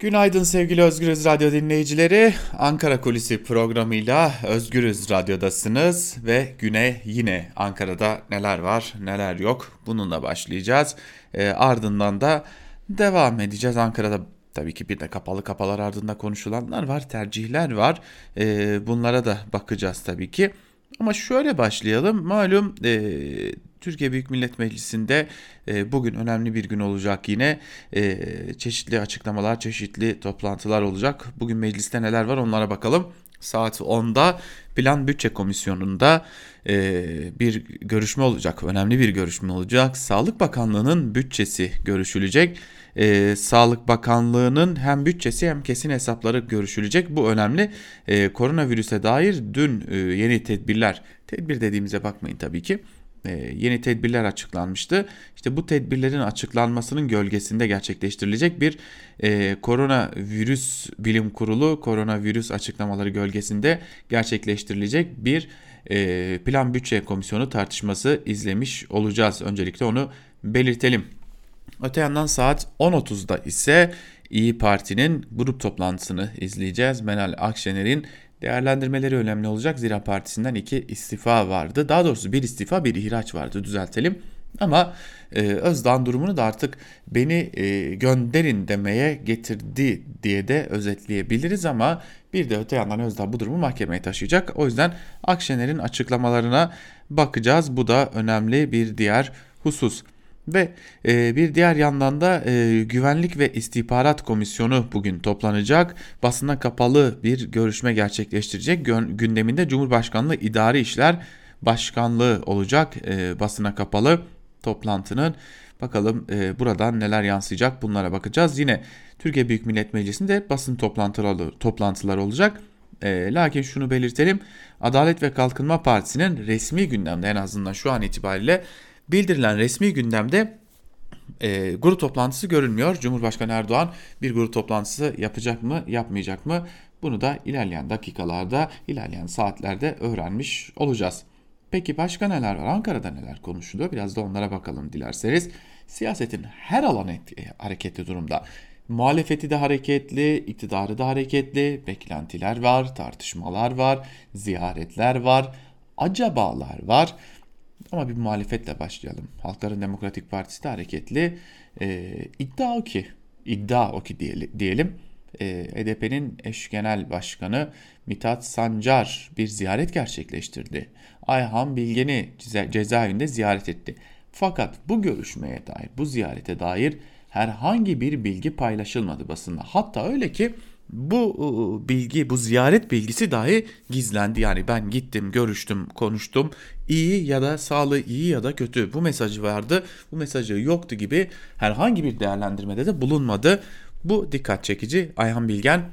Günaydın sevgili Özgürüz Radyo dinleyicileri. Ankara Kulisi programıyla Özgürüz Radyo'dasınız ve güne yine Ankara'da neler var neler yok bununla başlayacağız. E, ardından da devam edeceğiz. Ankara'da tabii ki bir de kapalı kapalar ardında konuşulanlar var, tercihler var. E, bunlara da bakacağız tabii ki. Ama şöyle başlayalım. Malum e, Türkiye Büyük Millet Meclisi'nde e, bugün önemli bir gün olacak yine. E, çeşitli açıklamalar, çeşitli toplantılar olacak. Bugün mecliste neler var onlara bakalım. Saat 10'da Plan Bütçe Komisyonu'nda e, bir görüşme olacak. Önemli bir görüşme olacak. Sağlık Bakanlığı'nın bütçesi görüşülecek. E, Sağlık Bakanlığı'nın hem bütçesi hem kesin hesapları görüşülecek. Bu önemli. E, koronavirüse dair dün e, yeni tedbirler, tedbir dediğimize bakmayın tabii ki yeni tedbirler açıklanmıştı. İşte bu tedbirlerin açıklanmasının gölgesinde gerçekleştirilecek bir e, koronavirüs bilim kurulu koronavirüs açıklamaları gölgesinde gerçekleştirilecek bir e, plan bütçe komisyonu tartışması izlemiş olacağız. Öncelikle onu belirtelim. Öte yandan saat 10.30'da ise İyi Parti'nin grup toplantısını izleyeceğiz. Meral Akşener'in değerlendirmeleri önemli olacak. Zira partisinden iki istifa vardı. Daha doğrusu bir istifa bir ihraç vardı düzeltelim. Ama e, Özdağ'ın durumunu da artık beni e, gönderin demeye getirdi diye de özetleyebiliriz ama bir de öte yandan Özdağ bu durumu mahkemeye taşıyacak. O yüzden Akşener'in açıklamalarına bakacağız. Bu da önemli bir diğer husus. Ve e, bir diğer yandan da e, Güvenlik ve İstihbarat Komisyonu bugün toplanacak. Basına kapalı bir görüşme gerçekleştirecek. Gündeminde Cumhurbaşkanlığı İdari İşler Başkanlığı olacak e, basına kapalı toplantının. Bakalım e, buradan neler yansıyacak bunlara bakacağız. Yine Türkiye Büyük Millet Meclisi'nde basın toplantıları, toplantılar olacak. E, lakin şunu belirtelim. Adalet ve Kalkınma Partisi'nin resmi gündemde en azından şu an itibariyle bildirilen resmi gündemde e, grup toplantısı görünmüyor. Cumhurbaşkanı Erdoğan bir grup toplantısı yapacak mı, yapmayacak mı? Bunu da ilerleyen dakikalarda, ilerleyen saatlerde öğrenmiş olacağız. Peki başka neler var? Ankara'da neler konuşuluyor? Biraz da onlara bakalım dilerseniz. Siyasetin her alanı e, hareketli durumda. Muhalefeti de hareketli, iktidarı da hareketli, beklentiler var, tartışmalar var, ziyaretler var, acabalar var. Ama bir muhalefetle başlayalım. Halkların Demokratik Partisi de hareketli. E, iddia o ki, iddia o ki diyelim. E, HDP'nin eş genel başkanı Mithat Sancar bir ziyaret gerçekleştirdi. Ayhan Bilgen'i ceza, cezaevinde ziyaret etti. Fakat bu görüşmeye dair, bu ziyarete dair herhangi bir bilgi paylaşılmadı basında. Hatta öyle ki bu bilgi, bu ziyaret bilgisi dahi gizlendi. Yani ben gittim, görüştüm, konuştum. İyi ya da sağlığı iyi ya da kötü bu mesajı vardı. Bu mesajı yoktu gibi herhangi bir değerlendirmede de bulunmadı. Bu dikkat çekici. Ayhan Bilgen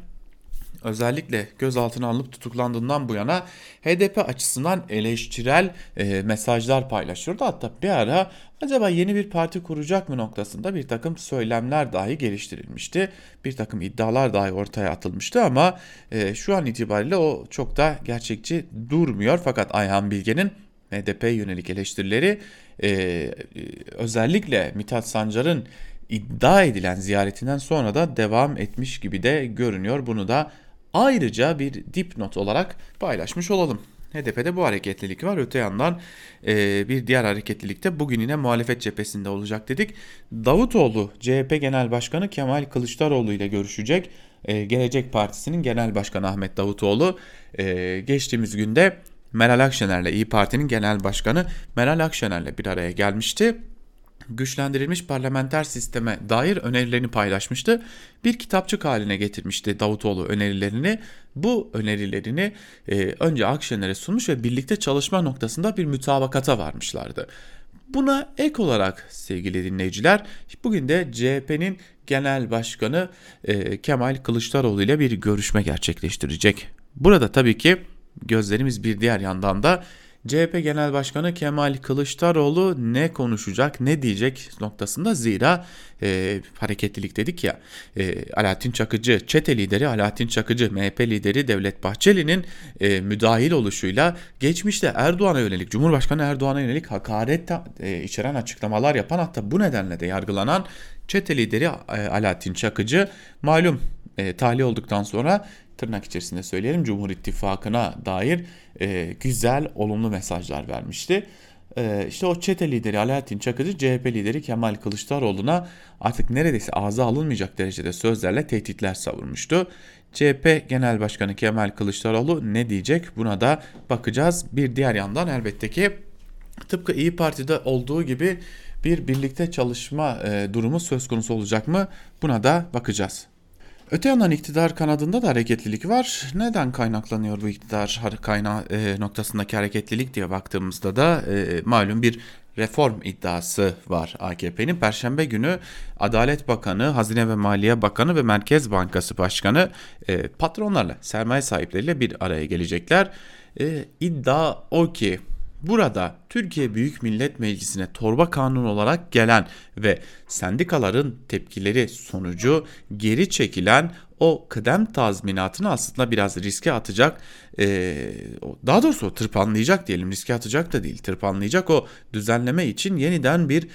özellikle gözaltına alınıp tutuklandığından bu yana HDP açısından eleştirel e, mesajlar paylaşıyordu. Hatta bir ara acaba yeni bir parti kuracak mı noktasında bir takım söylemler dahi geliştirilmişti. Bir takım iddialar dahi ortaya atılmıştı ama e, şu an itibariyle o çok da gerçekçi durmuyor. Fakat Ayhan Bilge'nin HDP yönelik eleştirileri e, özellikle Mithat Sancar'ın iddia edilen ziyaretinden sonra da devam etmiş gibi de görünüyor. Bunu da ayrıca bir dipnot olarak paylaşmış olalım. HDP'de bu hareketlilik var. Öte yandan e, bir diğer hareketlilik de bugün yine muhalefet cephesinde olacak dedik. Davutoğlu CHP Genel Başkanı Kemal Kılıçdaroğlu ile görüşecek. E, Gelecek Partisi'nin Genel Başkanı Ahmet Davutoğlu e, geçtiğimiz günde Meral Akşener'le İyi Parti'nin Genel Başkanı Meral Akşener'le bir araya gelmişti güçlendirilmiş parlamenter sisteme dair önerilerini paylaşmıştı. Bir kitapçık haline getirmişti Davutoğlu önerilerini. Bu önerilerini e, önce Akşener'e sunmuş ve birlikte çalışma noktasında bir mütabakata varmışlardı. Buna ek olarak sevgili dinleyiciler bugün de CHP'nin genel başkanı e, Kemal Kılıçdaroğlu ile bir görüşme gerçekleştirecek. Burada tabii ki gözlerimiz bir diğer yandan da CHP Genel Başkanı Kemal Kılıçdaroğlu ne konuşacak, ne diyecek noktasında zira e, hareketlilik dedik ya e, Alaaddin Çakıcı, çete lideri Alaaddin Çakıcı, MHP lideri Devlet Bahçeli'nin e, müdahil oluşuyla geçmişte Erdoğan'a yönelik, Cumhurbaşkanı Erdoğan'a yönelik hakaret e, içeren açıklamalar yapan hatta bu nedenle de yargılanan çete lideri e, Alaaddin Çakıcı malum e, tahliye olduktan sonra tırnak içerisinde söyleyelim Cumhur İttifakı'na dair e, güzel, olumlu mesajlar vermişti. E, işte o çete lideri Alaaddin Çakıcı, CHP lideri Kemal Kılıçdaroğlu'na artık neredeyse ağza alınmayacak derecede sözlerle tehditler savurmuştu. CHP Genel Başkanı Kemal Kılıçdaroğlu ne diyecek buna da bakacağız. Bir diğer yandan elbette ki tıpkı İyi Parti'de olduğu gibi bir birlikte çalışma e, durumu söz konusu olacak mı buna da bakacağız. Öte yandan iktidar kanadında da hareketlilik var. Neden kaynaklanıyor bu iktidar kaynağı e, noktasındaki hareketlilik diye baktığımızda da e, malum bir reform iddiası var AKP'nin. Perşembe günü Adalet Bakanı, Hazine ve Maliye Bakanı ve Merkez Bankası Başkanı e, patronlarla, sermaye sahipleriyle bir araya gelecekler. E, iddia o ki Burada Türkiye Büyük Millet Meclisi'ne torba kanun olarak gelen ve sendikaların tepkileri sonucu geri çekilen o kıdem tazminatını aslında biraz riske atacak daha doğrusu tırpanlayacak diyelim riske atacak da değil tırpanlayacak o düzenleme için yeniden bir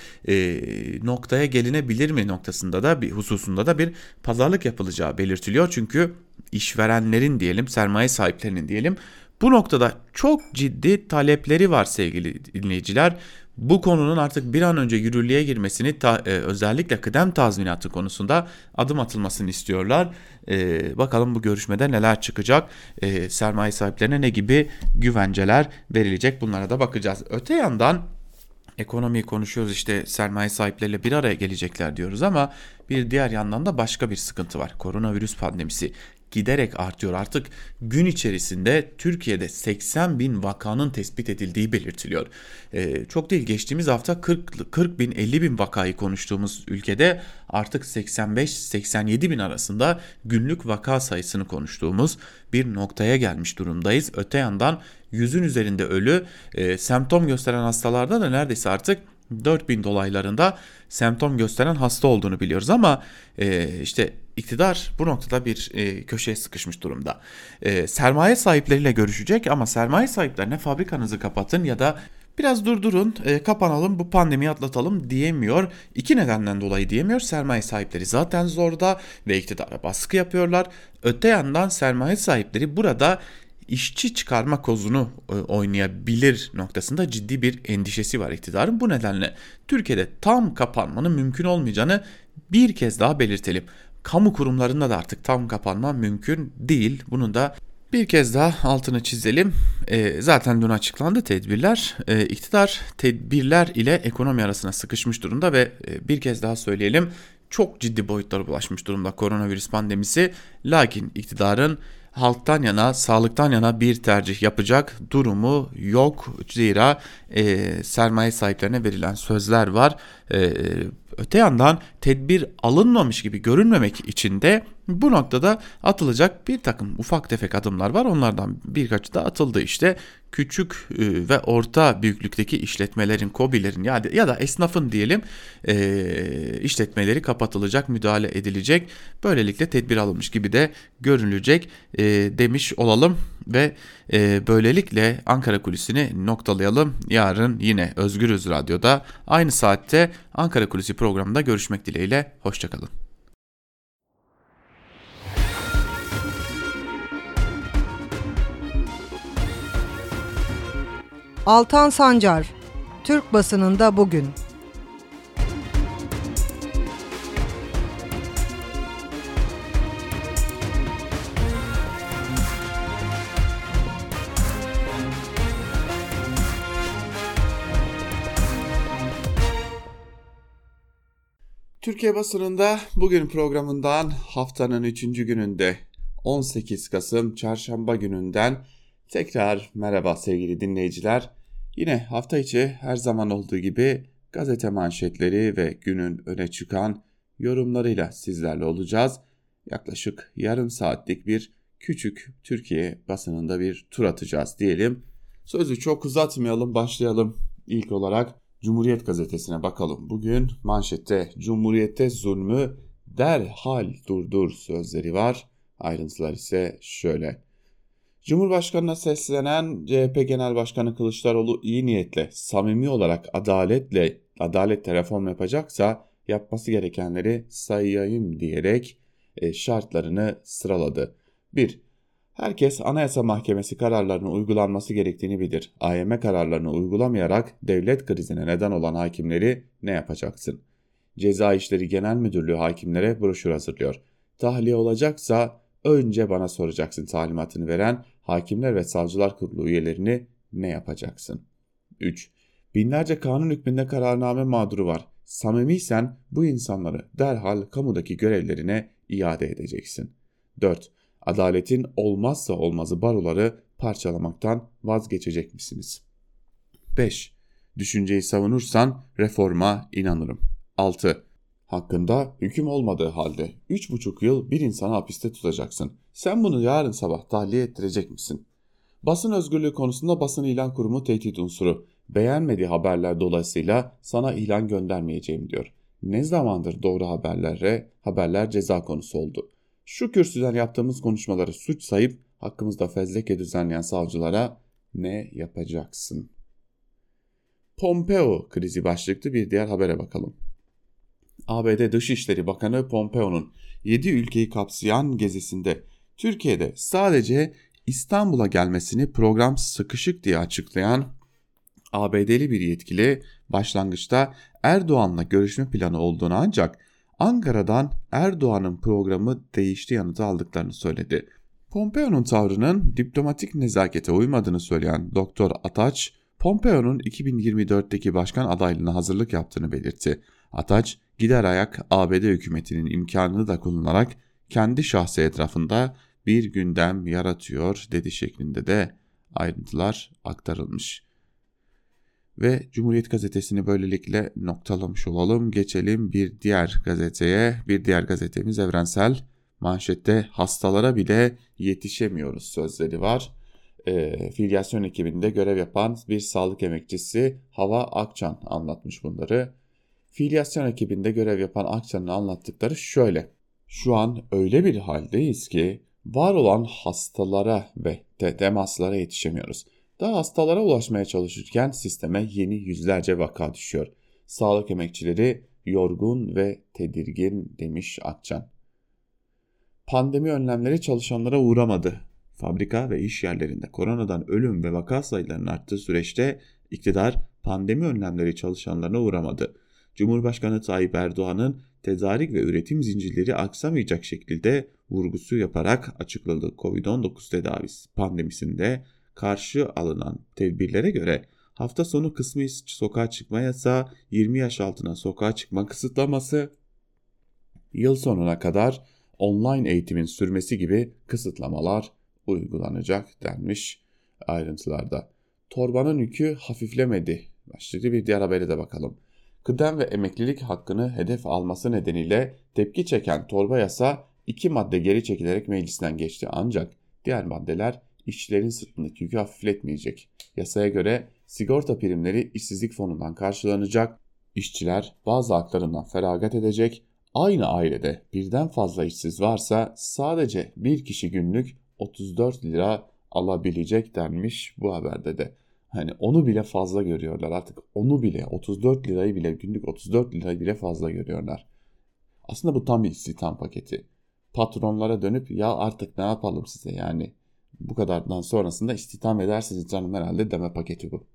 noktaya gelinebilir mi noktasında da bir hususunda da bir pazarlık yapılacağı belirtiliyor. Çünkü işverenlerin diyelim sermaye sahiplerinin diyelim bu noktada çok ciddi talepleri var sevgili dinleyiciler. Bu konunun artık bir an önce yürürlüğe girmesini ta, e, özellikle kıdem tazminatı konusunda adım atılmasını istiyorlar. E, bakalım bu görüşmede neler çıkacak, e, sermaye sahiplerine ne gibi güvenceler verilecek bunlara da bakacağız. Öte yandan ekonomiyi konuşuyoruz işte sermaye sahipleriyle bir araya gelecekler diyoruz ama bir diğer yandan da başka bir sıkıntı var. Koronavirüs pandemisi giderek artıyor. Artık gün içerisinde Türkiye'de 80 bin vakanın tespit edildiği belirtiliyor. Ee, çok değil geçtiğimiz hafta 40, 40 bin 50 bin vakayı konuştuğumuz ülkede artık 85-87 bin arasında günlük vaka sayısını konuştuğumuz bir noktaya gelmiş durumdayız. Öte yandan yüzün üzerinde ölü e, semptom gösteren hastalarda da neredeyse artık 4000 dolaylarında semptom gösteren hasta olduğunu biliyoruz ama e, işte iktidar bu noktada bir e, köşeye sıkışmış durumda. E, sermaye sahipleriyle görüşecek ama sermaye sahiplerine fabrikanızı kapatın ya da biraz durdurun, e, kapanalım, bu pandemiyi atlatalım diyemiyor. İki nedenden dolayı diyemiyor. Sermaye sahipleri zaten zorda ve iktidara baskı yapıyorlar. Öte yandan sermaye sahipleri burada işçi çıkarma kozunu e, oynayabilir noktasında ciddi bir endişesi var iktidarın. Bu nedenle Türkiye'de tam kapanmanın mümkün olmayacağını bir kez daha belirtelim. Kamu kurumlarında da artık tam kapanma mümkün değil. Bunu da bir kez daha altını çizelim. E, zaten dün açıklandı tedbirler. E, iktidar tedbirler ile ekonomi arasına sıkışmış durumda ve e, bir kez daha söyleyelim çok ciddi boyutlara ulaşmış durumda koronavirüs pandemisi. Lakin iktidarın halktan yana, sağlıktan yana bir tercih yapacak durumu yok. Zira e, sermaye sahiplerine verilen sözler var. E, öte yandan tedbir alınmamış gibi görünmemek için de bu noktada atılacak bir takım ufak tefek adımlar var. Onlardan birkaçı da atıldı işte. Küçük e, ve orta büyüklükteki işletmelerin, kobilerin ya, ya da esnafın diyelim e, işletmeleri kapatılacak, müdahale edilecek. Böylelikle tedbir alınmış gibi de görünecek e, demiş olalım ve e, böylelikle Ankara Kulisi'ni noktalayalım. Yarın yine Özgürüz Radyo'da aynı saatte Ankara Kulisi programında görüşmek dileğiyle. Hoşçakalın. Altan Sancar, Türk basınında bugün. Türkiye basınında bugün programından haftanın 3. gününde 18 Kasım çarşamba gününden tekrar merhaba sevgili dinleyiciler. Yine hafta içi her zaman olduğu gibi gazete manşetleri ve günün öne çıkan yorumlarıyla sizlerle olacağız. Yaklaşık yarım saatlik bir küçük Türkiye basınında bir tur atacağız diyelim. Sözü çok uzatmayalım başlayalım. İlk olarak Cumhuriyet gazetesine bakalım. Bugün manşette Cumhuriyette zulmü derhal durdur sözleri var. Ayrıntılar ise şöyle. Cumhurbaşkanına seslenen CHP Genel Başkanı Kılıçdaroğlu iyi niyetle, samimi olarak adaletle, adaletle reform yapacaksa yapması gerekenleri sayayım diyerek e, şartlarını sıraladı. 1. Herkes Anayasa Mahkemesi kararlarının uygulanması gerektiğini bilir. AYM kararlarını uygulamayarak devlet krizine neden olan hakimleri ne yapacaksın? Ceza İşleri Genel Müdürlüğü hakimlere broşür hazırlıyor. Tahliye olacaksa önce bana soracaksın talimatını veren Hakimler ve Savcılar Kurulu üyelerini ne yapacaksın? 3. Binlerce kanun hükmünde kararname mağduru var. Samimiysen bu insanları derhal kamudaki görevlerine iade edeceksin. 4. Adaletin olmazsa olmazı baroları parçalamaktan vazgeçecek misiniz? 5. Düşünceyi savunursan reforma inanırım. 6. Hakkında hüküm olmadığı halde 3,5 yıl bir insanı hapiste tutacaksın. Sen bunu yarın sabah tahliye ettirecek misin? Basın özgürlüğü konusunda basın ilan kurumu tehdit unsuru. Beğenmediği haberler dolayısıyla sana ilan göndermeyeceğim diyor. Ne zamandır doğru haberlere haberler ceza konusu oldu. Şu kürsüden yaptığımız konuşmaları suç sayıp hakkımızda fezleke düzenleyen savcılara ne yapacaksın? Pompeo krizi başlıklı bir diğer habere bakalım. ABD Dışişleri Bakanı Pompeo'nun 7 ülkeyi kapsayan gezisinde Türkiye'de sadece İstanbul'a gelmesini program sıkışık diye açıklayan ABD'li bir yetkili başlangıçta Erdoğan'la görüşme planı olduğunu ancak Ankara'dan Erdoğan'ın programı değişti yanıtı aldıklarını söyledi. Pompeo'nun tavrının diplomatik nezakete uymadığını söyleyen Doktor Ataç, Pompeo'nun 2024'teki başkan adaylığına hazırlık yaptığını belirtti. Ataç, gider ayak ABD hükümetinin imkanını da kullanarak kendi şahsı etrafında bir gündem yaratıyor dedi şeklinde de ayrıntılar aktarılmış. Ve Cumhuriyet Gazetesi'ni böylelikle noktalamış olalım. Geçelim bir diğer gazeteye. Bir diğer gazetemiz Evrensel. Manşette hastalara bile yetişemiyoruz sözleri var. E, filyasyon ekibinde görev yapan bir sağlık emekçisi Hava Akçan anlatmış bunları. Filyasyon ekibinde görev yapan Akçan'ın anlattıkları şöyle. Şu an öyle bir haldeyiz ki var olan hastalara ve temaslara yetişemiyoruz. Daha hastalara ulaşmaya çalışırken sisteme yeni yüzlerce vaka düşüyor. Sağlık emekçileri yorgun ve tedirgin demiş Akçan. Pandemi önlemleri çalışanlara uğramadı. Fabrika ve iş yerlerinde koronadan ölüm ve vaka sayılarının arttığı süreçte iktidar pandemi önlemleri çalışanlarına uğramadı. Cumhurbaşkanı Tayyip Erdoğan'ın tedarik ve üretim zincirleri aksamayacak şekilde vurgusu yaparak açıkladığı Covid-19 tedavisi pandemisinde karşı alınan tedbirlere göre hafta sonu kısmi sokağa çıkma yasağı, 20 yaş altına sokağa çıkma kısıtlaması, yıl sonuna kadar online eğitimin sürmesi gibi kısıtlamalar uygulanacak denmiş ayrıntılarda. Torbanın yükü hafiflemedi. Başlıklı bir diğer habere de bakalım. Kıdem ve emeklilik hakkını hedef alması nedeniyle tepki çeken torba yasa iki madde geri çekilerek meclisten geçti ancak diğer maddeler işçilerin sırtındaki yükü hafifletmeyecek. Yasaya göre sigorta primleri işsizlik fonundan karşılanacak, işçiler bazı haklarından feragat edecek, aynı ailede birden fazla işsiz varsa sadece bir kişi günlük 34 lira alabilecek denmiş bu haberde de. Hani onu bile fazla görüyorlar artık onu bile 34 lirayı bile günlük 34 lirayı bile fazla görüyorlar. Aslında bu tam bir istihdam paketi. Patronlara dönüp ya artık ne yapalım size yani bu kadardan sonrasında istihdam edersiniz canım herhalde deme paketi bu.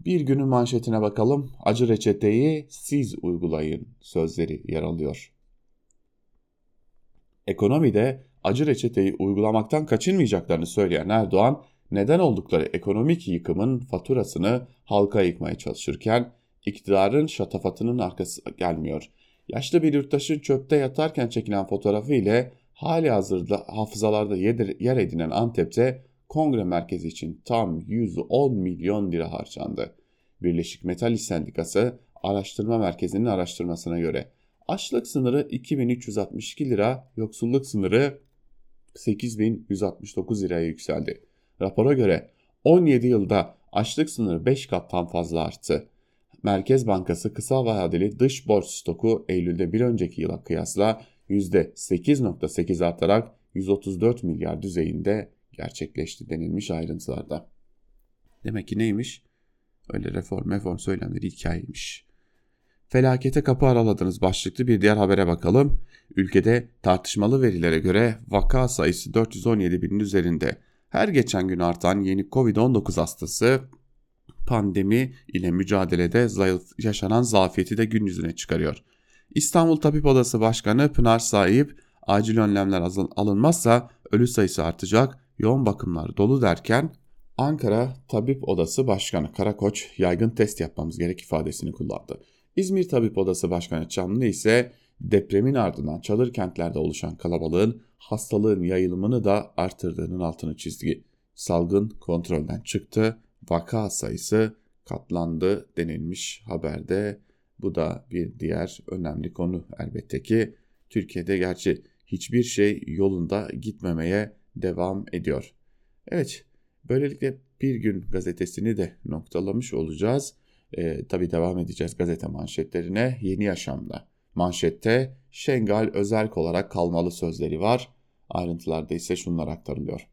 Bir günün manşetine bakalım. Acı reçeteyi siz uygulayın sözleri yer alıyor. Ekonomide acı reçeteyi uygulamaktan kaçınmayacaklarını söyleyen Erdoğan, neden oldukları ekonomik yıkımın faturasını halka yıkmaya çalışırken iktidarın şatafatının arkası gelmiyor. Yaşlı bir yurttaşın çöpte yatarken çekilen fotoğrafı ile hali hazırda hafızalarda yer edinen Antep'te kongre merkezi için tam 110 milyon lira harcandı. Birleşik Metal İş Sendikası Araştırma Merkezi'nin araştırmasına göre açlık sınırı 2362 lira, yoksulluk sınırı 8169 liraya yükseldi. Rapora göre 17 yılda açlık sınırı 5 kattan fazla arttı. Merkez Bankası kısa vadeli dış borç stoku Eylül'de bir önceki yıla kıyasla %8.8 artarak 134 milyar düzeyinde gerçekleşti denilmiş ayrıntılarda. Demek ki neymiş? Öyle reform reform söylemleri hikayeymiş. Felakete kapı araladınız başlıklı bir diğer habere bakalım. Ülkede tartışmalı verilere göre vaka sayısı 417 binin üzerinde. Her geçen gün artan yeni Covid-19 hastası pandemi ile mücadelede yaşanan zafiyeti de gün yüzüne çıkarıyor. İstanbul Tabip Odası Başkanı Pınar Sahip acil önlemler alınmazsa ölü sayısı artacak, yoğun bakımlar dolu derken Ankara Tabip Odası Başkanı Karakoç yaygın test yapmamız gerek ifadesini kullandı. İzmir Tabip Odası Başkanı Çamlı ise depremin ardından çadır kentlerde oluşan kalabalığın hastalığın yayılımını da artırdığının altını çizdi. Salgın kontrolden çıktı, vaka sayısı katlandı denilmiş haberde. Bu da bir diğer önemli konu elbette ki Türkiye'de gerçi hiçbir şey yolunda gitmemeye devam ediyor. Evet, böylelikle bir gün gazetesini de noktalamış olacağız. E, tabii devam edeceğiz gazete manşetlerine Yeni Yaşam'da. Manşette Şengal özerk olarak kalmalı sözleri var. Ayrıntılarda ise şunlar aktarılıyor.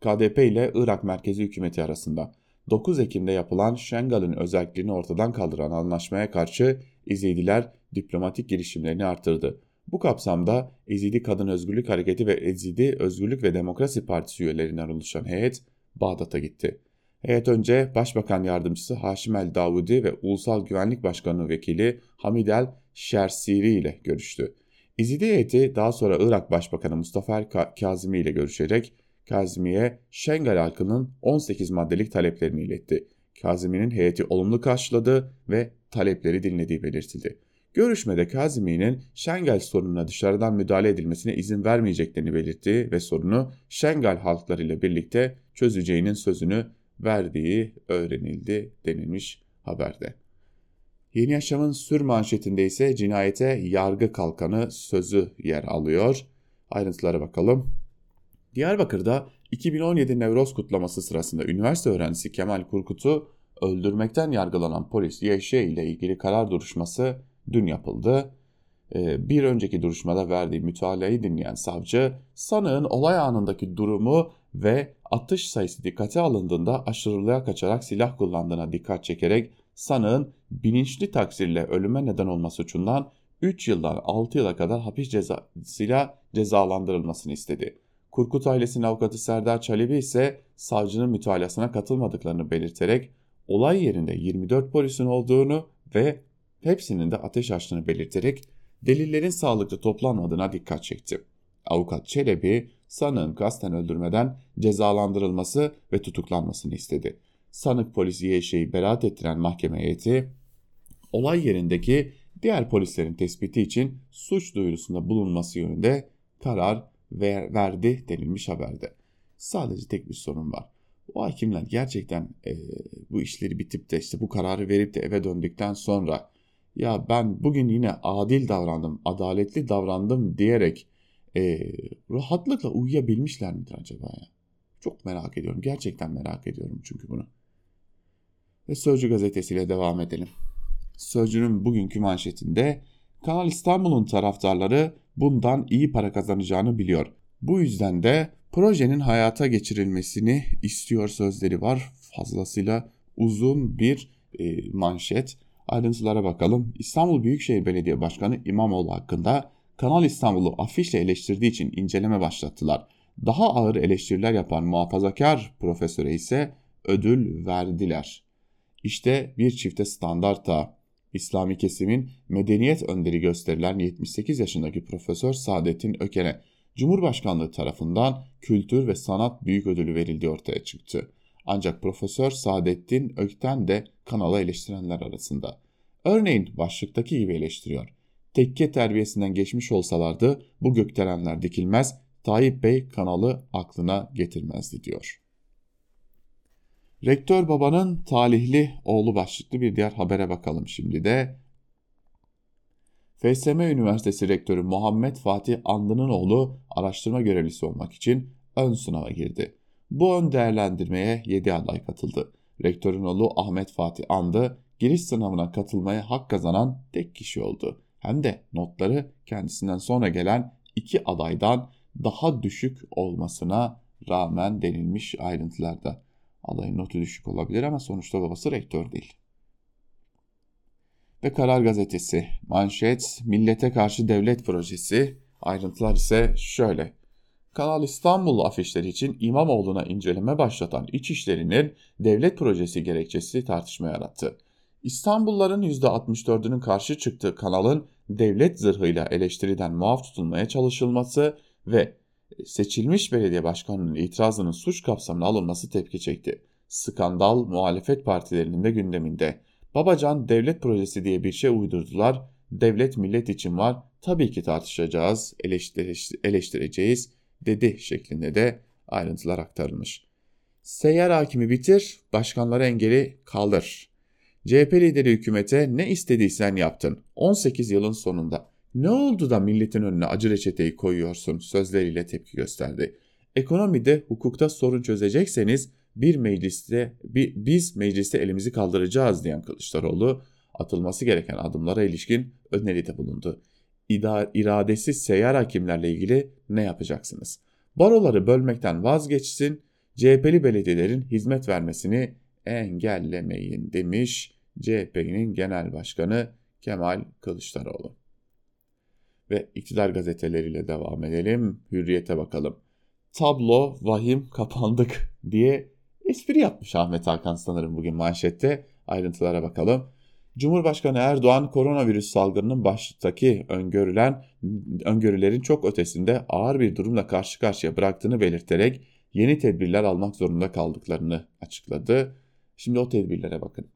KDP ile Irak merkezi hükümeti arasında 9 Ekim'de yapılan Şengal'ın özelliğini ortadan kaldıran anlaşmaya karşı İzidiler diplomatik girişimlerini artırdı. Bu kapsamda Ezidi Kadın Özgürlük Hareketi ve Ezidi Özgürlük ve Demokrasi Partisi üyelerinden oluşan heyet Bağdat'a gitti. Heyet önce Başbakan Yardımcısı Haşim El Davudi ve Ulusal Güvenlik Başkanı Vekili Hamid El Şersiri ile görüştü. İzidi heyeti daha sonra Irak Başbakanı Mustafa El Kazimi ile görüşerek Kazimi'ye Şengal halkının 18 maddelik taleplerini iletti. Kazimi'nin heyeti olumlu karşıladı ve talepleri dinlediği belirtildi. Görüşmede Kazimi'nin Şengal sorununa dışarıdan müdahale edilmesine izin vermeyeceklerini belirtti ve sorunu Şengal halklarıyla birlikte çözeceğinin sözünü verdiği öğrenildi denilmiş haberde. Yeni Yaşam'ın sür manşetinde ise cinayete yargı kalkanı sözü yer alıyor. Ayrıntılara bakalım. Diyarbakır'da 2017 Nevroz kutlaması sırasında üniversite öğrencisi Kemal Kurkut'u öldürmekten yargılanan polis YŞ ile ilgili karar duruşması dün yapıldı. Ee, bir önceki duruşmada verdiği mütalaayı dinleyen savcı sanığın olay anındaki durumu ve atış sayısı dikkate alındığında aşırılığa kaçarak silah kullandığına dikkat çekerek sanığın bilinçli taksirle ölüme neden olma suçundan 3 yıldan 6 yıla kadar hapis cezasıyla cezalandırılmasını istedi. Kurkut ailesinin avukatı Serdar Çalebi ise savcının mütalasına katılmadıklarını belirterek olay yerinde 24 polisin olduğunu ve hepsinin de ateş açtığını belirterek delillerin sağlıklı toplanmadığına dikkat çekti. Avukat Çelebi sanığın kasten öldürmeden cezalandırılması ve tutuklanmasını istedi. Sanık polisi Yeşe'yi beraat ettiren mahkeme heyeti olay yerindeki diğer polislerin tespiti için suç duyurusunda bulunması yönünde karar ver, verdi denilmiş haberde. Sadece tek bir sorun var. O hakimler gerçekten e, bu işleri bitip de işte bu kararı verip de eve döndükten sonra ya ben bugün yine adil davrandım, adaletli davrandım diyerek e, rahatlıkla uyuyabilmişler midir acaba ya? Çok merak ediyorum. Gerçekten merak ediyorum çünkü bunu. Ve Sözcü gazetesiyle devam edelim. Sözcü'nün bugünkü manşetinde Kanal İstanbul'un taraftarları bundan iyi para kazanacağını biliyor. Bu yüzden de projenin hayata geçirilmesini istiyor sözleri var. Fazlasıyla uzun bir e, manşet. Ayrıntılara bakalım. İstanbul Büyükşehir Belediye Başkanı İmamoğlu hakkında Kanal İstanbul'u afişle eleştirdiği için inceleme başlattılar. Daha ağır eleştiriler yapan muhafazakar profesöre ise ödül verdiler. İşte bir çifte standart da İslami kesimin medeniyet önderi gösterilen 78 yaşındaki Profesör Saadettin Öken'e Cumhurbaşkanlığı tarafından Kültür ve Sanat Büyük Ödülü verildiği ortaya çıktı. Ancak Profesör Saadettin Ökten de kanala eleştirenler arasında. Örneğin başlıktaki gibi eleştiriyor. Tekke terbiyesinden geçmiş olsalardı bu gökdelenler dikilmez, Tayyip Bey kanalı aklına getirmezdi diyor. Rektör babanın talihli oğlu başlıklı bir diğer habere bakalım şimdi de. FSM Üniversitesi Rektörü Muhammed Fatih Andı'nın oğlu araştırma görevlisi olmak için ön sınava girdi. Bu ön değerlendirmeye 7 aday katıldı. Rektörün oğlu Ahmet Fatih Andı giriş sınavına katılmaya hak kazanan tek kişi oldu. Hem de notları kendisinden sonra gelen iki adaydan daha düşük olmasına rağmen denilmiş ayrıntılarda. Adayın notu düşük olabilir ama sonuçta babası rektör değil. Ve Karar Gazetesi, manşet, millete karşı devlet projesi, ayrıntılar ise şöyle. Kanal İstanbul afişleri için İmamoğlu'na inceleme başlatan İçişleri'nin devlet projesi gerekçesi tartışma yarattı. İstanbulluların %64'ünün karşı çıktığı kanalın devlet zırhıyla eleştiriden muaf tutulmaya çalışılması ve seçilmiş belediye başkanının itirazının suç kapsamına alınması tepki çekti. Skandal muhalefet partilerinin de gündeminde. Babacan devlet projesi diye bir şey uydurdular. Devlet millet için var. Tabii ki tartışacağız, eleştireceğiz dedi şeklinde de ayrıntılar aktarılmış. Seyyar hakimi bitir, başkanlara engeli kaldır. CHP lideri hükümete ne istediysen yaptın. 18 yılın sonunda. Ne oldu da milletin önüne acı reçeteyi koyuyorsun sözleriyle tepki gösterdi. Ekonomide, hukukta sorun çözecekseniz bir mecliste, bir, biz mecliste elimizi kaldıracağız diyen Kılıçdaroğlu atılması gereken adımlara ilişkin öneride bulundu. İda, iradesiz seyyar hakimlerle ilgili ne yapacaksınız? Baroları bölmekten vazgeçsin, CHP'li belediyelerin hizmet vermesini engellemeyin demiş CHP'nin genel başkanı Kemal Kılıçdaroğlu. Ve iktidar gazeteleriyle devam edelim. Hürriyete bakalım. Tablo vahim kapandık diye espri yapmış Ahmet Hakan sanırım bugün manşette. Ayrıntılara bakalım. Cumhurbaşkanı Erdoğan koronavirüs salgınının baştaki öngörülen öngörülerin çok ötesinde ağır bir durumla karşı karşıya bıraktığını belirterek yeni tedbirler almak zorunda kaldıklarını açıkladı. Şimdi o tedbirlere bakın.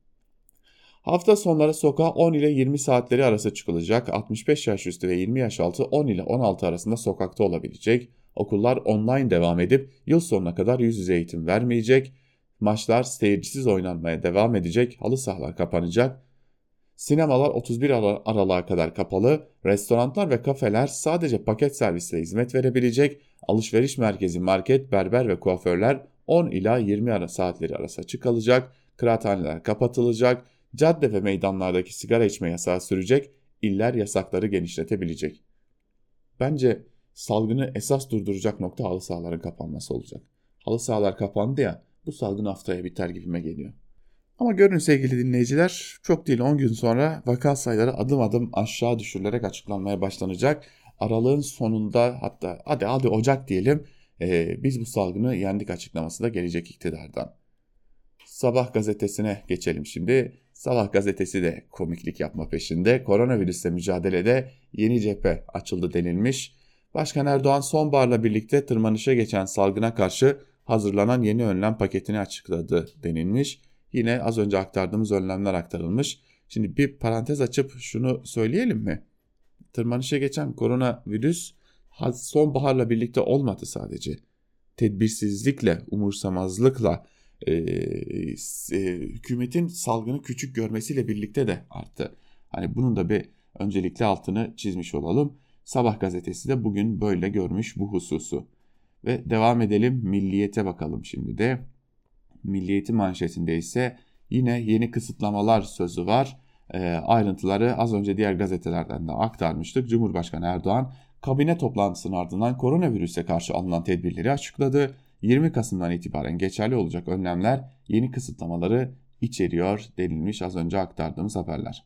Hafta sonları sokağa 10 ile 20 saatleri arası çıkılacak. 65 yaş üstü ve 20 yaş altı 10 ile 16 arasında sokakta olabilecek. Okullar online devam edip yıl sonuna kadar yüz yüze eğitim vermeyecek. Maçlar seyircisiz oynanmaya devam edecek. Halı sahalar kapanacak. Sinemalar 31 Aralık'a kadar kapalı, restoranlar ve kafeler sadece paket servisle hizmet verebilecek, alışveriş merkezi, market, berber ve kuaförler 10 ila 20 ara saatleri arası açık kalacak, kıraathaneler kapatılacak, cadde ve meydanlardaki sigara içme yasağı sürecek, iller yasakları genişletebilecek. Bence salgını esas durduracak nokta halı sahaların kapanması olacak. Halı sahalar kapandı ya, bu salgın haftaya biter gibime geliyor. Ama görün sevgili dinleyiciler çok değil 10 gün sonra vaka sayıları adım adım aşağı düşürülerek açıklanmaya başlanacak. Aralığın sonunda hatta hadi hadi Ocak diyelim e, biz bu salgını yendik açıklaması da gelecek iktidardan. Sabah gazetesine geçelim şimdi. Sabah gazetesi de komiklik yapma peşinde. Koronavirüsle mücadelede yeni cephe açıldı denilmiş. Başkan Erdoğan sonbaharla birlikte tırmanışa geçen salgına karşı hazırlanan yeni önlem paketini açıkladı denilmiş. Yine az önce aktardığımız önlemler aktarılmış. Şimdi bir parantez açıp şunu söyleyelim mi? Tırmanışa geçen koronavirüs sonbaharla birlikte olmadı sadece. Tedbirsizlikle, umursamazlıkla, e, e, hükümetin salgını küçük görmesiyle birlikte de arttı. Hani bunun da bir öncelikle altını çizmiş olalım. Sabah gazetesi de bugün böyle görmüş bu hususu. Ve devam edelim milliyete bakalım şimdi de. Milliyeti manşetinde ise yine yeni kısıtlamalar sözü var. E, ayrıntıları az önce diğer gazetelerden de aktarmıştık. Cumhurbaşkanı Erdoğan kabine toplantısının ardından koronavirüse karşı alınan tedbirleri açıkladı. 20 Kasım'dan itibaren geçerli olacak önlemler yeni kısıtlamaları içeriyor denilmiş az önce aktardığımız haberler.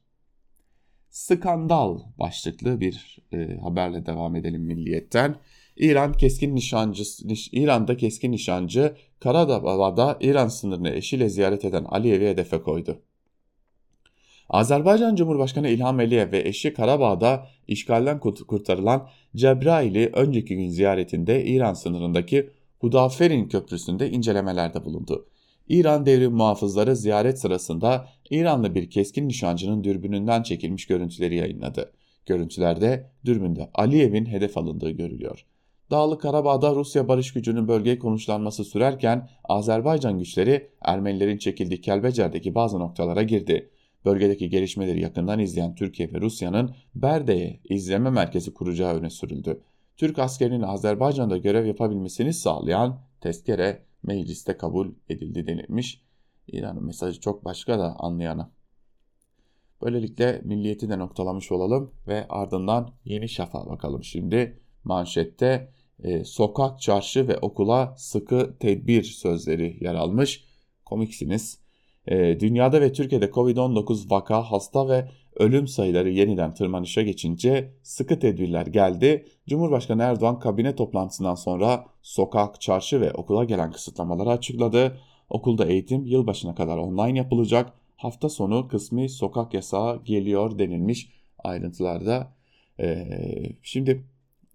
Skandal başlıklı bir e, haberle devam edelim Milliyet'ten. İran keskin nişancı İran'da keskin nişancı Karadağ'da İran sınırını eşiyle ziyaret eden Aliyev'i hedefe koydu. Azerbaycan Cumhurbaşkanı İlham Aliyev ve eşi Karabağ'da işgalden kurtarılan Cebrail'i önceki gün ziyaretinde İran sınırındaki Hudaferin Köprüsü'nde incelemelerde bulundu. İran devrim muhafızları ziyaret sırasında İranlı bir keskin nişancının dürbününden çekilmiş görüntüleri yayınladı. Görüntülerde dürbünde Aliyev'in hedef alındığı görülüyor. Dağlık Karabağ'da Rusya barış gücünün bölgeye konuşlanması sürerken Azerbaycan güçleri Ermenilerin çekildiği Kelbecer'deki bazı noktalara girdi. Bölgedeki gelişmeleri yakından izleyen Türkiye ve Rusya'nın Berde'ye izleme merkezi kuracağı öne sürüldü. Türk askerinin Azerbaycan'da görev yapabilmesini sağlayan tezkere mecliste kabul edildi denilmiş. İran'ın mesajı çok başka da anlayana. Böylelikle milliyeti de noktalamış olalım ve ardından Yeni Şafak'a bakalım şimdi. Manşette e, sokak, çarşı ve okula sıkı tedbir sözleri yer almış. Komiksiniz. E, dünyada ve Türkiye'de Covid-19 vaka, hasta ve ölüm sayıları yeniden tırmanışa geçince sıkı tedbirler geldi. Cumhurbaşkanı Erdoğan kabine toplantısından sonra sokak, çarşı ve okula gelen kısıtlamaları açıkladı. Okulda eğitim yılbaşına kadar online yapılacak. Hafta sonu kısmi sokak yasağı geliyor denilmiş ayrıntılarda. Ee, şimdi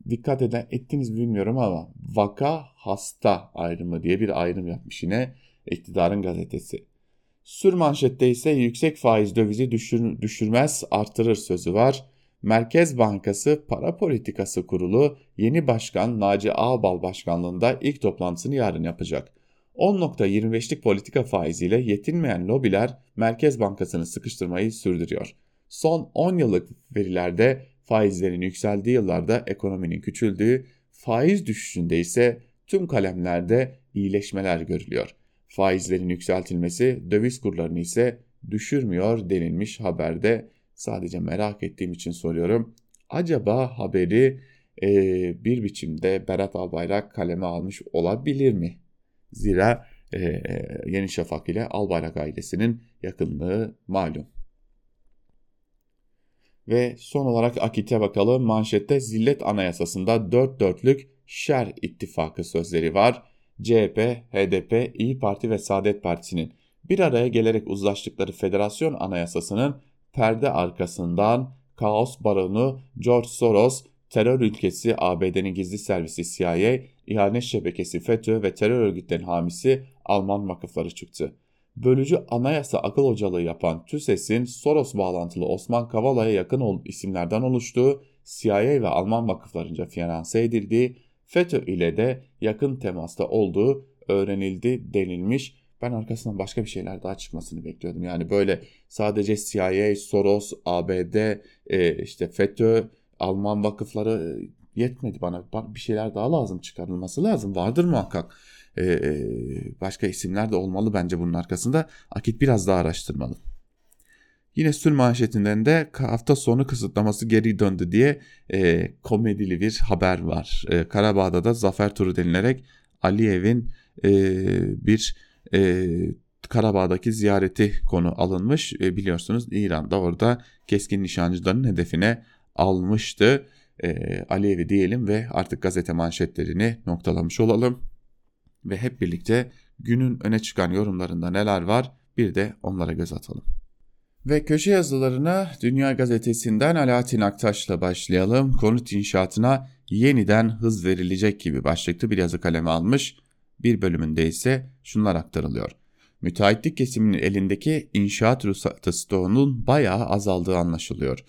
dikkat eden ettiniz bilmiyorum ama vaka hasta ayrımı diye bir ayrım yapmış yine iktidarın gazetesi. Sür manşette ise yüksek faiz dövizi düşür, düşürmez artırır sözü var. Merkez Bankası Para Politikası Kurulu yeni başkan Naci Ağbal başkanlığında ilk toplantısını yarın yapacak. 10.25'lik politika faiziyle yetinmeyen lobiler Merkez Bankası'nı sıkıştırmayı sürdürüyor. Son 10 yıllık verilerde faizlerin yükseldiği yıllarda ekonominin küçüldüğü, faiz düşüşünde ise tüm kalemlerde iyileşmeler görülüyor. Faizlerin yükseltilmesi döviz kurlarını ise düşürmüyor denilmiş haberde. Sadece merak ettiğim için soruyorum. Acaba haberi e, bir biçimde Berat Albayrak kaleme almış olabilir mi? Zira e, Yeni Şafak ile Albayrak ailesinin yakınlığı malum. Ve son olarak Akit'e bakalım. Manşette zillet anayasasında dört dörtlük şer ittifakı sözleri var. CHP, HDP, İyi Parti ve Saadet Partisi'nin bir araya gelerek uzlaştıkları federasyon anayasasının perde arkasından kaos baronu George Soros, terör ülkesi ABD'nin gizli servisi CIA, ihanet şebekesi FETÖ ve terör örgütlerinin hamisi Alman vakıfları çıktı. Bölücü anayasa akıl hocalığı yapan TÜSES'in Soros bağlantılı Osman Kavala'ya yakın isimlerden oluştuğu CIA ve Alman vakıflarınca finanse edildiği FETÖ ile de yakın temasta olduğu öğrenildi denilmiş. Ben arkasından başka bir şeyler daha çıkmasını bekliyordum. Yani böyle sadece CIA, Soros, ABD, e, işte FETÖ, Alman vakıfları e, yetmedi bana. Bir şeyler daha lazım çıkarılması lazım. Vardır muhakkak. E, e, başka isimler de olmalı bence bunun arkasında. Akit biraz daha araştırmalı. Yine Sür manşetinden de hafta sonu kısıtlaması geri döndü diye e, komedili bir haber var. E, Karabağ'da da zafer turu denilerek Aliyev'in e, bir e, Karabağ'daki ziyareti konu alınmış. E, biliyorsunuz İran'da orada keskin nişancıların hedefine almıştı. E, Aliyev'i diyelim ve artık gazete manşetlerini noktalamış olalım. Ve hep birlikte günün öne çıkan yorumlarında neler var bir de onlara göz atalım. Ve köşe yazılarına Dünya Gazetesi'nden Alaaddin Aktaş'la başlayalım. Konut inşaatına yeniden hız verilecek gibi başlıklı bir yazı kaleme almış. Bir bölümünde ise şunlar aktarılıyor. Müteahhitlik kesiminin elindeki inşaat ruhsatı stoğunun bayağı azaldığı anlaşılıyor.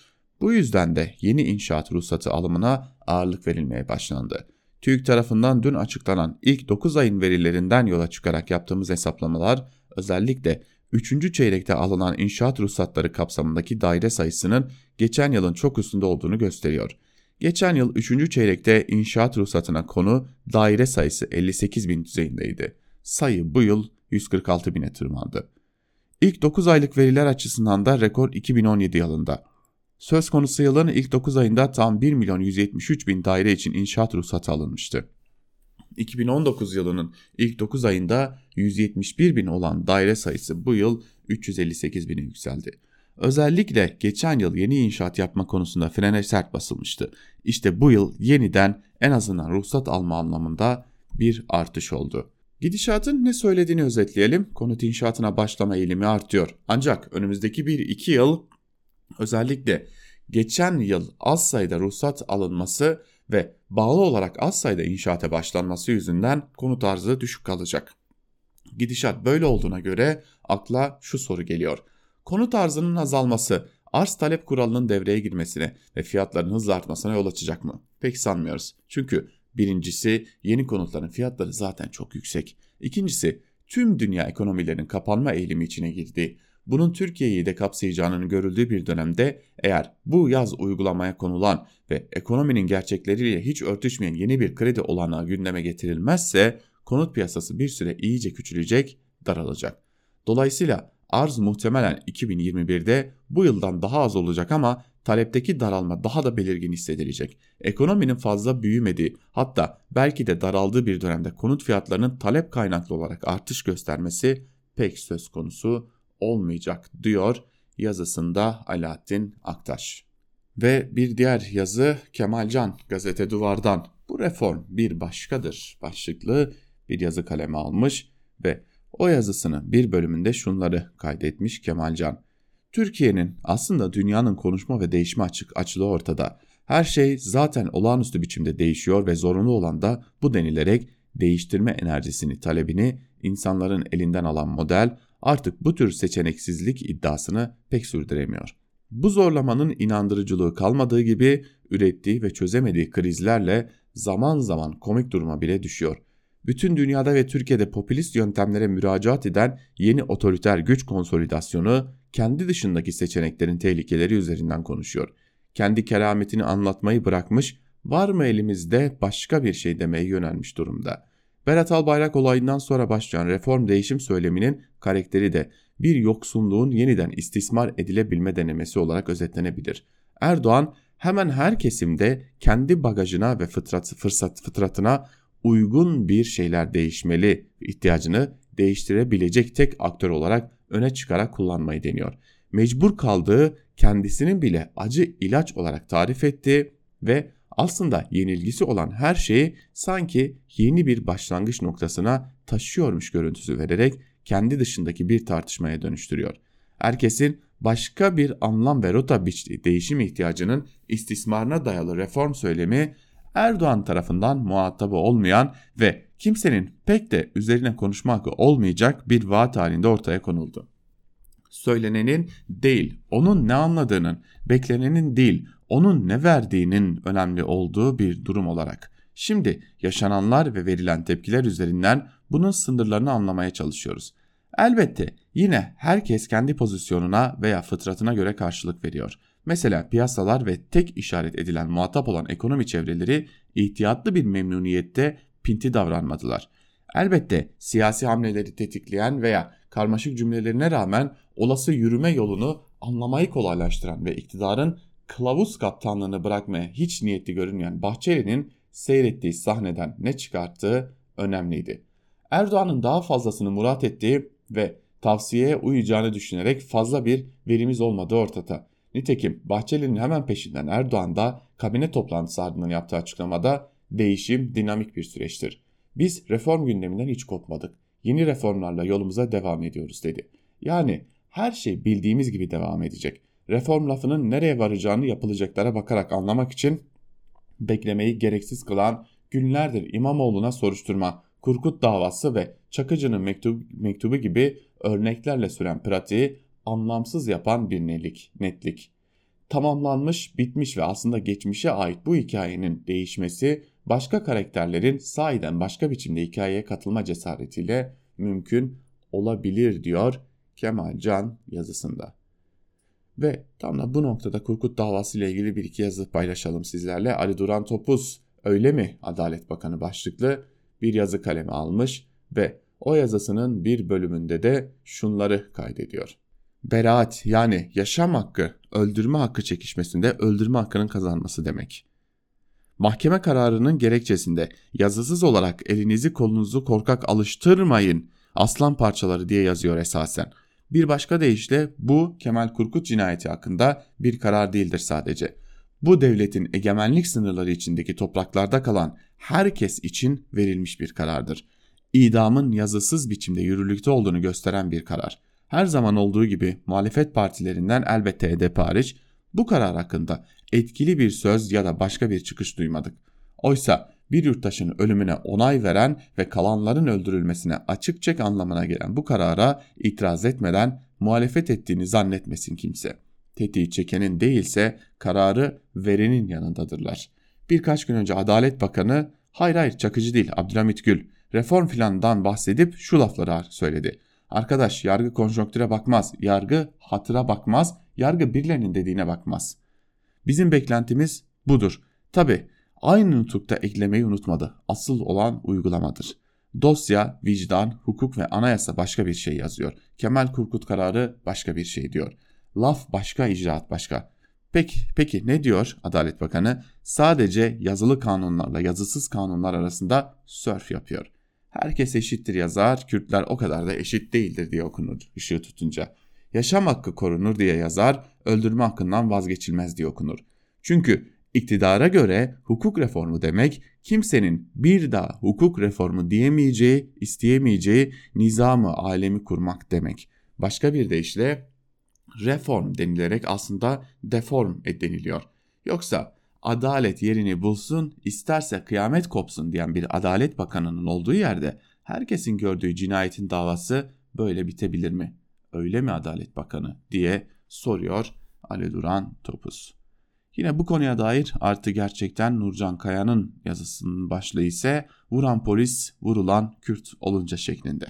Bu yüzden de yeni inşaat ruhsatı alımına ağırlık verilmeye başlandı. TÜİK tarafından dün açıklanan ilk 9 ayın verilerinden yola çıkarak yaptığımız hesaplamalar özellikle 3. çeyrekte alınan inşaat ruhsatları kapsamındaki daire sayısının geçen yılın çok üstünde olduğunu gösteriyor. Geçen yıl 3. çeyrekte inşaat ruhsatına konu daire sayısı 58 bin düzeyindeydi. Sayı bu yıl 146 bine tırmandı. İlk 9 aylık veriler açısından da rekor 2017 yılında. Söz konusu yılın ilk 9 ayında tam 1 milyon 173 bin daire için inşaat ruhsatı alınmıştı. 2019 yılının ilk 9 ayında 171 bin olan daire sayısı bu yıl 358 bine yükseldi. Özellikle geçen yıl yeni inşaat yapma konusunda frene sert basılmıştı. İşte bu yıl yeniden en azından ruhsat alma anlamında bir artış oldu. Gidişatın ne söylediğini özetleyelim. Konut inşaatına başlama eğilimi artıyor. Ancak önümüzdeki 1-2 yıl özellikle geçen yıl az sayıda ruhsat alınması ve bağlı olarak az sayıda inşaata başlanması yüzünden konut arzı düşük kalacak. Gidişat böyle olduğuna göre akla şu soru geliyor. Konut arzının azalması arz talep kuralının devreye girmesine ve fiyatların hızla artmasına yol açacak mı? Pek sanmıyoruz. Çünkü birincisi yeni konutların fiyatları zaten çok yüksek. İkincisi tüm dünya ekonomilerinin kapanma eğilimi içine girdi bunun Türkiye'yi de kapsayacağının görüldüğü bir dönemde eğer bu yaz uygulamaya konulan ve ekonominin gerçekleriyle hiç örtüşmeyen yeni bir kredi olanağı gündeme getirilmezse konut piyasası bir süre iyice küçülecek, daralacak. Dolayısıyla arz muhtemelen 2021'de bu yıldan daha az olacak ama talepteki daralma daha da belirgin hissedilecek. Ekonominin fazla büyümediği hatta belki de daraldığı bir dönemde konut fiyatlarının talep kaynaklı olarak artış göstermesi pek söz konusu olmayacak diyor yazısında Alaaddin Aktaş. Ve bir diğer yazı Kemalcan gazete duvardan bu reform bir başkadır başlıklı bir yazı kaleme almış ve o yazısını bir bölümünde şunları kaydetmiş Kemalcan. Türkiye'nin aslında dünyanın konuşma ve değişme açık açlığı ortada. Her şey zaten olağanüstü biçimde değişiyor ve zorunlu olan da bu denilerek değiştirme enerjisini, talebini insanların elinden alan model artık bu tür seçeneksizlik iddiasını pek sürdüremiyor. Bu zorlamanın inandırıcılığı kalmadığı gibi ürettiği ve çözemediği krizlerle zaman zaman komik duruma bile düşüyor. Bütün dünyada ve Türkiye'de popülist yöntemlere müracaat eden yeni otoriter güç konsolidasyonu kendi dışındaki seçeneklerin tehlikeleri üzerinden konuşuyor. Kendi kerametini anlatmayı bırakmış, var mı elimizde başka bir şey demeye yönelmiş durumda. Berat Albayrak olayından sonra başlayan reform değişim söyleminin karakteri de bir yoksunluğun yeniden istismar edilebilme denemesi olarak özetlenebilir. Erdoğan hemen her kesimde kendi bagajına ve fıtrat, fırsat fıtratına uygun bir şeyler değişmeli ihtiyacını değiştirebilecek tek aktör olarak öne çıkarak kullanmayı deniyor. Mecbur kaldığı kendisinin bile acı ilaç olarak tarif etti ve aslında yenilgisi olan her şeyi sanki yeni bir başlangıç noktasına taşıyormuş görüntüsü vererek kendi dışındaki bir tartışmaya dönüştürüyor. Herkesin başka bir anlam ve rota biçtiği değişim ihtiyacının istismarına dayalı reform söylemi Erdoğan tarafından muhatabı olmayan ve kimsenin pek de üzerine konuşma hakkı olmayacak bir vaat halinde ortaya konuldu. Söylenenin değil, onun ne anladığının, beklenenin değil, onun ne verdiğinin önemli olduğu bir durum olarak. Şimdi yaşananlar ve verilen tepkiler üzerinden bunun sınırlarını anlamaya çalışıyoruz. Elbette yine herkes kendi pozisyonuna veya fıtratına göre karşılık veriyor. Mesela piyasalar ve tek işaret edilen muhatap olan ekonomi çevreleri ihtiyatlı bir memnuniyette pinti davranmadılar. Elbette siyasi hamleleri tetikleyen veya karmaşık cümlelerine rağmen olası yürüme yolunu anlamayı kolaylaştıran ve iktidarın kılavuz kaptanlığını bırakmaya hiç niyetli görünmeyen Bahçeli'nin seyrettiği sahneden ne çıkarttığı önemliydi. Erdoğan'ın daha fazlasını murat ettiği ve tavsiyeye uyacağını düşünerek fazla bir verimiz olmadığı ortada. Nitekim Bahçeli'nin hemen peşinden Erdoğan da kabine toplantısı ardından yaptığı açıklamada değişim dinamik bir süreçtir. Biz reform gündeminden hiç kopmadık. Yeni reformlarla yolumuza devam ediyoruz dedi. Yani her şey bildiğimiz gibi devam edecek. Reform lafının nereye varacağını yapılacaklara bakarak anlamak için beklemeyi gereksiz kılan günlerdir İmamoğlu'na soruşturma, Kurkut davası ve Çakıcı'nın mektubu, mektubu gibi örneklerle süren pratiği anlamsız yapan bir netlik. netlik. Tamamlanmış, bitmiş ve aslında geçmişe ait bu hikayenin değişmesi başka karakterlerin sahiden başka biçimde hikayeye katılma cesaretiyle mümkün olabilir diyor Kemal Can yazısında. Ve tam da bu noktada Kurkut davası ile ilgili bir iki yazı paylaşalım sizlerle. Ali Duran Topuz öyle mi Adalet Bakanı başlıklı bir yazı kalemi almış ve o yazısının bir bölümünde de şunları kaydediyor. Beraat yani yaşam hakkı öldürme hakkı çekişmesinde öldürme hakkının kazanması demek. Mahkeme kararının gerekçesinde yazısız olarak elinizi kolunuzu korkak alıştırmayın aslan parçaları diye yazıyor esasen. Bir başka deyişle bu Kemal Kurkut cinayeti hakkında bir karar değildir sadece. Bu devletin egemenlik sınırları içindeki topraklarda kalan herkes için verilmiş bir karardır. İdamın yazısız biçimde yürürlükte olduğunu gösteren bir karar. Her zaman olduğu gibi muhalefet partilerinden elbette HDP bu karar hakkında etkili bir söz ya da başka bir çıkış duymadık. Oysa bir yurttaşın ölümüne onay veren ve kalanların öldürülmesine açık çek anlamına gelen bu karara itiraz etmeden muhalefet ettiğini zannetmesin kimse. Tetiği çekenin değilse kararı verenin yanındadırlar. Birkaç gün önce Adalet Bakanı hayır hayır çakıcı değil Abdülhamit Gül reform filandan bahsedip şu lafları söyledi. Arkadaş yargı konjonktüre bakmaz, yargı hatıra bakmaz, yargı birilerinin dediğine bakmaz. Bizim beklentimiz budur. Tabi aynı nutukta eklemeyi unutmadı. Asıl olan uygulamadır. Dosya, vicdan, hukuk ve anayasa başka bir şey yazıyor. Kemal Kurkut kararı başka bir şey diyor. Laf başka, icraat başka. Peki, peki ne diyor Adalet Bakanı? Sadece yazılı kanunlarla yazısız kanunlar arasında sörf yapıyor. Herkes eşittir yazar, Kürtler o kadar da eşit değildir diye okunur ışığı tutunca. Yaşam hakkı korunur diye yazar, öldürme hakkından vazgeçilmez diye okunur. Çünkü iktidara göre hukuk reformu demek kimsenin bir daha hukuk reformu diyemeyeceği, isteyemeyeceği nizamı alemi kurmak demek. Başka bir deyişle reform denilerek aslında deform deniliyor. Yoksa adalet yerini bulsun, isterse kıyamet kopsun diyen bir adalet bakanının olduğu yerde herkesin gördüğü cinayetin davası böyle bitebilir mi? Öyle mi adalet bakanı diye soruyor Ali Duran Topuz. Yine bu konuya dair artı gerçekten Nurcan Kaya'nın yazısının başlığı ise vuran polis vurulan Kürt olunca şeklinde.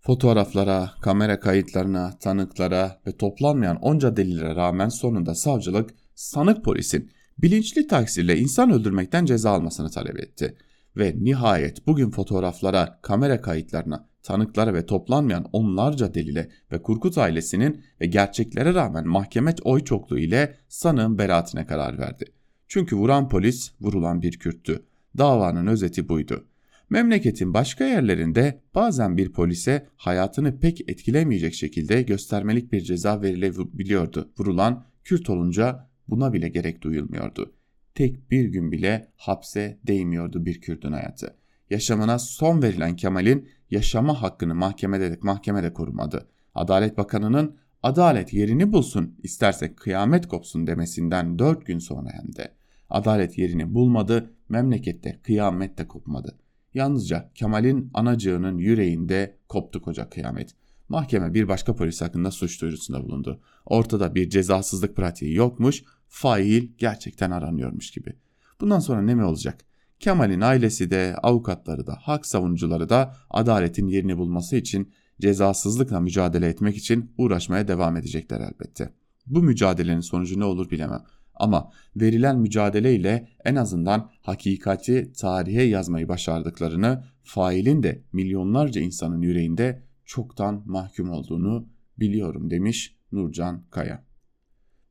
Fotoğraflara, kamera kayıtlarına, tanıklara ve toplanmayan onca delile rağmen sonunda savcılık sanık polisin bilinçli taksirle insan öldürmekten ceza almasını talep etti. Ve nihayet bugün fotoğraflara, kamera kayıtlarına, tanıklara ve toplanmayan onlarca delile ve Kurkut ailesinin ve gerçeklere rağmen mahkeme oy çokluğu ile sanığın beraatine karar verdi. Çünkü vuran polis vurulan bir Kürttü. Davanın özeti buydu. Memleketin başka yerlerinde bazen bir polise hayatını pek etkilemeyecek şekilde göstermelik bir ceza verilebiliyordu. Vurulan Kürt olunca buna bile gerek duyulmuyordu. Tek bir gün bile hapse değmiyordu bir Kürt'ün hayatı. Yaşamına son verilen Kemal'in yaşama hakkını mahkemede mahkemede korumadı. Adalet Bakanı'nın adalet yerini bulsun isterse kıyamet kopsun demesinden dört gün sonra hem de. Adalet yerini bulmadı, memlekette kıyamet de kopmadı. Yalnızca Kemal'in anacığının yüreğinde koptu koca kıyamet. Mahkeme bir başka polis hakkında suç duyurusunda bulundu. Ortada bir cezasızlık pratiği yokmuş, fail gerçekten aranıyormuş gibi. Bundan sonra ne mi olacak? Kemal'in ailesi de, avukatları da, hak savunucuları da adaletin yerini bulması için cezasızlıkla mücadele etmek için uğraşmaya devam edecekler elbette. Bu mücadelenin sonucu ne olur bilemem. Ama verilen mücadeleyle en azından hakikati tarihe yazmayı başardıklarını, failin de milyonlarca insanın yüreğinde çoktan mahkum olduğunu biliyorum demiş Nurcan Kaya.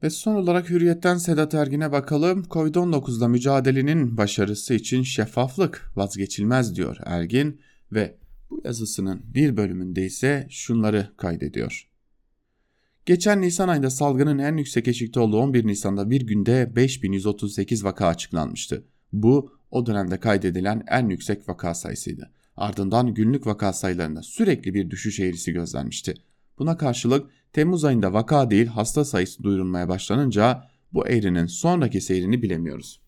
Ve son olarak Hürriyet'ten Sedat Ergin'e bakalım. Covid-19'la mücadelenin başarısı için şeffaflık vazgeçilmez diyor Ergin ve bu yazısının bir bölümünde ise şunları kaydediyor. Geçen Nisan ayında salgının en yüksek eşikte olduğu 11 Nisan'da bir günde 5138 vaka açıklanmıştı. Bu o dönemde kaydedilen en yüksek vaka sayısıydı. Ardından günlük vaka sayılarında sürekli bir düşüş eğrisi gözlenmişti. Buna karşılık Temmuz ayında vaka değil hasta sayısı duyurulmaya başlanınca bu eğrinin sonraki seyrini bilemiyoruz.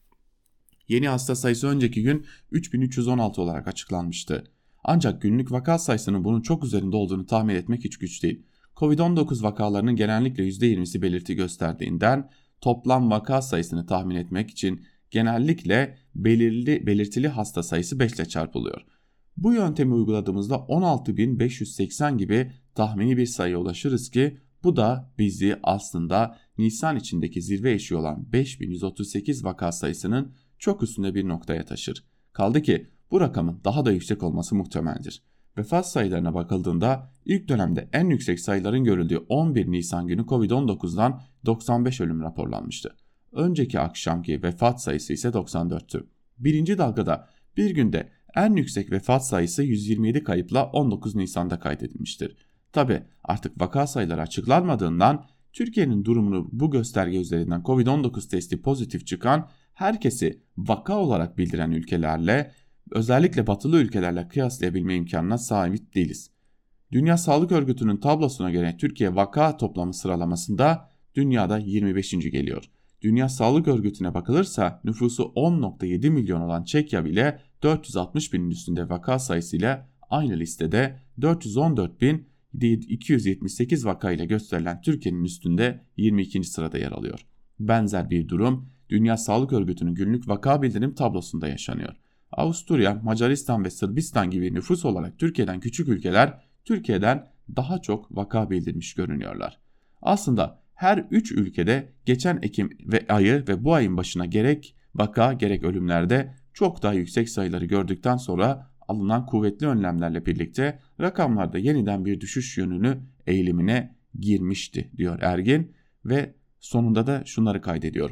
Yeni hasta sayısı önceki gün 3316 olarak açıklanmıştı. Ancak günlük vaka sayısının bunun çok üzerinde olduğunu tahmin etmek hiç güç değil. Covid-19 vakalarının genellikle %20'si belirti gösterdiğinden toplam vaka sayısını tahmin etmek için genellikle belirli belirtili hasta sayısı 5 ile çarpılıyor. Bu yöntemi uyguladığımızda 16.580 gibi tahmini bir sayıya ulaşırız ki bu da bizi aslında Nisan içindeki zirve eşiği olan 5138 vaka sayısının çok üstünde bir noktaya taşır. Kaldı ki bu rakamın daha da yüksek olması muhtemeldir. Vefat sayılarına bakıldığında ilk dönemde en yüksek sayıların görüldüğü 11 Nisan günü Covid-19'dan 95 ölüm raporlanmıştı. Önceki akşamki vefat sayısı ise 94'tü. Birinci dalgada bir günde en yüksek vefat sayısı 127 kayıpla 19 Nisan'da kaydedilmiştir. Tabi artık vaka sayıları açıklanmadığından Türkiye'nin durumunu bu gösterge üzerinden Covid-19 testi pozitif çıkan herkesi vaka olarak bildiren ülkelerle özellikle batılı ülkelerle kıyaslayabilme imkanına sahip değiliz. Dünya Sağlık Örgütü'nün tablosuna göre Türkiye vaka toplamı sıralamasında dünyada 25. geliyor. Dünya Sağlık Örgütü'ne bakılırsa nüfusu 10.7 milyon olan Çekya bile 460 binin üstünde vaka sayısıyla aynı listede 414 bin 278 vakayla gösterilen Türkiye'nin üstünde 22. sırada yer alıyor. Benzer bir durum Dünya Sağlık Örgütü'nün günlük vaka bildirim tablosunda yaşanıyor. Avusturya, Macaristan ve Sırbistan gibi nüfus olarak Türkiye'den küçük ülkeler Türkiye'den daha çok vaka bildirmiş görünüyorlar. Aslında her 3 ülkede geçen Ekim ve ayı ve bu ayın başına gerek vaka gerek ölümlerde çok daha yüksek sayıları gördükten sonra alınan kuvvetli önlemlerle birlikte rakamlarda yeniden bir düşüş yönünü eğilimine girmişti diyor Ergin ve sonunda da şunları kaydediyor.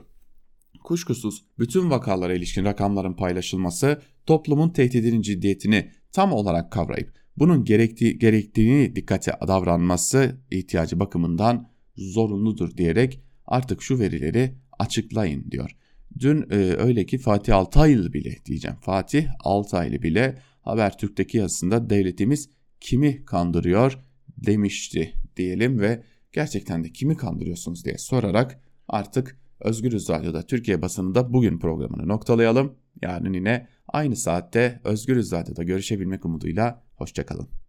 Kuşkusuz bütün vakalara ilişkin rakamların paylaşılması toplumun tehdidinin ciddiyetini tam olarak kavrayıp bunun gerektiği, gerektiğini dikkate davranması ihtiyacı bakımından zorunludur diyerek artık şu verileri açıklayın diyor. Dün e, öyle ki Fatih Altaylı bile diyeceğim. Fatih Altaylı bile Habertürk'teki yazısında devletimiz kimi kandırıyor demişti diyelim ve gerçekten de kimi kandırıyorsunuz diye sorarak artık Özgürüz Radyo'da Türkiye basınında bugün programını noktalayalım. Yarın yine aynı saatte Özgürüz Radyo'da görüşebilmek umuduyla hoşçakalın.